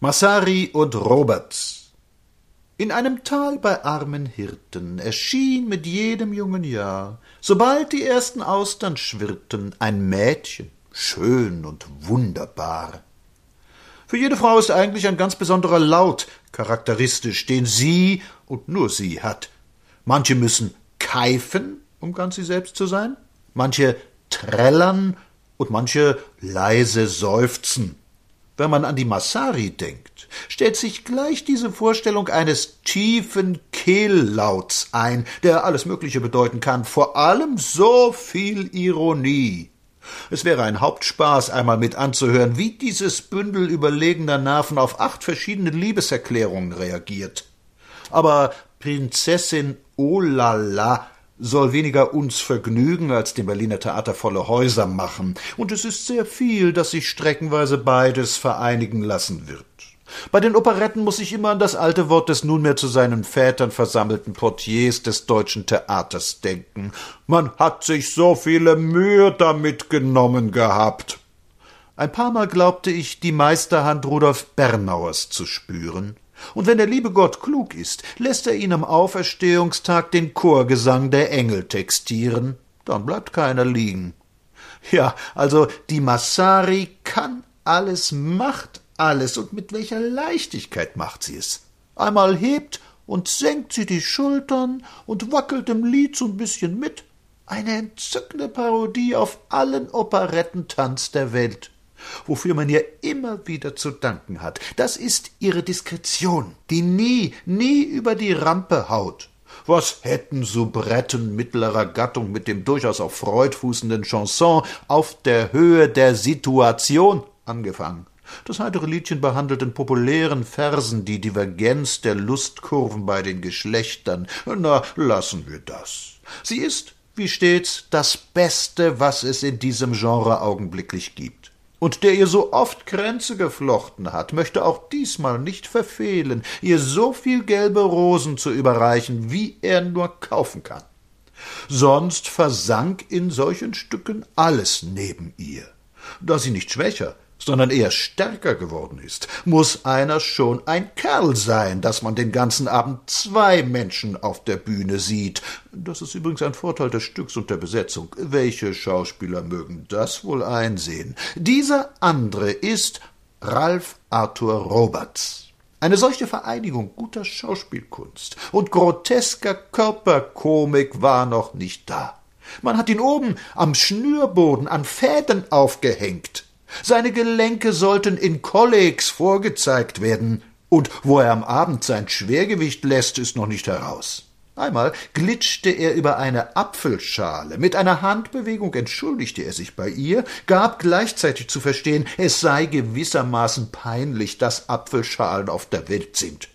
Massari und Roberts In einem Tal bei armen Hirten erschien mit jedem jungen Jahr, sobald die ersten Austern schwirrten, ein Mädchen, schön und wunderbar. Für jede Frau ist eigentlich ein ganz besonderer Laut charakteristisch, den sie und nur sie hat. Manche müssen keifen, um ganz sie selbst zu sein, manche trällern und manche leise seufzen. Wenn man an die Massari denkt, stellt sich gleich diese Vorstellung eines tiefen Kehllauts ein, der alles Mögliche bedeuten kann, vor allem so viel Ironie. Es wäre ein Hauptspaß, einmal mit anzuhören, wie dieses Bündel überlegener Nerven auf acht verschiedene Liebeserklärungen reagiert. Aber Prinzessin Olala soll weniger uns Vergnügen als dem Berliner Theater volle Häuser machen, und es ist sehr viel, dass sich streckenweise beides vereinigen lassen wird. Bei den Operetten muss ich immer an das alte Wort des nunmehr zu seinen Vätern versammelten Portiers des deutschen Theaters denken. Man hat sich so viele Mühe damit genommen gehabt. Ein paar Mal glaubte ich, die Meisterhand Rudolf Bernauers zu spüren. Und wenn der liebe Gott klug ist, lässt er ihn am Auferstehungstag den Chorgesang der Engel textieren, dann bleibt keiner liegen. Ja, also die Massari kann alles, macht alles, und mit welcher Leichtigkeit macht sie es. Einmal hebt und senkt sie die Schultern und wackelt im Lied so ein bisschen mit. Eine entzückende Parodie auf allen Operettentanz der Welt wofür man ihr immer wieder zu danken hat. Das ist ihre Diskretion, die nie, nie über die Rampe haut. Was hätten Soubretten mittlerer Gattung mit dem durchaus auf Freud fußenden Chanson auf der Höhe der Situation angefangen? Das heitere Liedchen behandelt in populären Versen die Divergenz der Lustkurven bei den Geschlechtern. Na, lassen wir das. Sie ist, wie stets, das Beste, was es in diesem Genre augenblicklich gibt und der ihr so oft Kränze geflochten hat, möchte auch diesmal nicht verfehlen, ihr so viel gelbe Rosen zu überreichen, wie er nur kaufen kann. Sonst versank in solchen Stücken alles neben ihr. Da sie nicht schwächer, sondern eher stärker geworden ist, muss einer schon ein Kerl sein, dass man den ganzen Abend zwei Menschen auf der Bühne sieht. Das ist übrigens ein Vorteil des Stücks und der Besetzung. Welche Schauspieler mögen das wohl einsehen? Dieser andere ist Ralph Arthur Roberts. Eine solche Vereinigung guter Schauspielkunst und grotesker Körperkomik war noch nicht da. Man hat ihn oben am Schnürboden an Fäden aufgehängt. Seine Gelenke sollten in Kollegs vorgezeigt werden, und wo er am Abend sein Schwergewicht lässt, ist noch nicht heraus. Einmal glitschte er über eine Apfelschale. Mit einer Handbewegung entschuldigte er sich bei ihr, gab gleichzeitig zu verstehen, es sei gewissermaßen peinlich, dass Apfelschalen auf der Welt sind.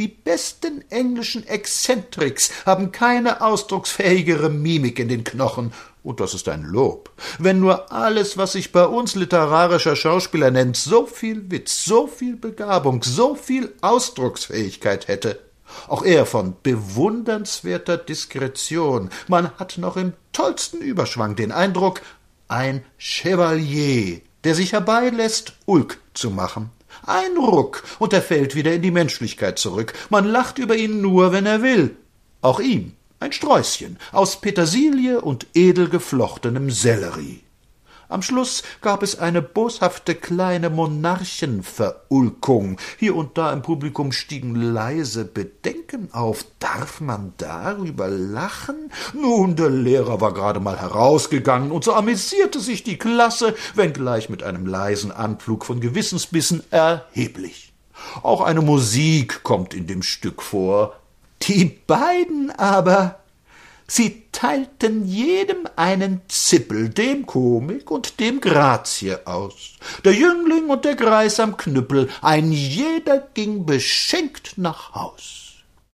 Die besten englischen Exzentriks haben keine ausdrucksfähigere Mimik in den Knochen, und das ist ein Lob. Wenn nur alles, was sich bei uns literarischer Schauspieler nennt, so viel Witz, so viel Begabung, so viel Ausdrucksfähigkeit hätte. Auch er von bewundernswerter Diskretion. Man hat noch im tollsten Überschwang den Eindruck, ein Chevalier, der sich herbeilässt, Ulk zu machen. Ein Ruck, und er fällt wieder in die Menschlichkeit zurück. Man lacht über ihn nur, wenn er will. Auch ihm, ein Sträußchen aus Petersilie und edel geflochtenem Sellerie. Am Schluss gab es eine boshafte kleine Monarchenverulkung. Hier und da im Publikum stiegen leise Bedenken auf. Darf man darüber lachen? Nun, der Lehrer war gerade mal herausgegangen, und so amüsierte sich die Klasse, wenngleich mit einem leisen Anflug von Gewissensbissen erheblich. Auch eine Musik kommt in dem Stück vor. Die beiden aber Sie teilten jedem einen Zippel, dem Komik und dem Grazie aus. Der Jüngling und der Greis am Knüppel, ein jeder ging beschenkt nach Haus.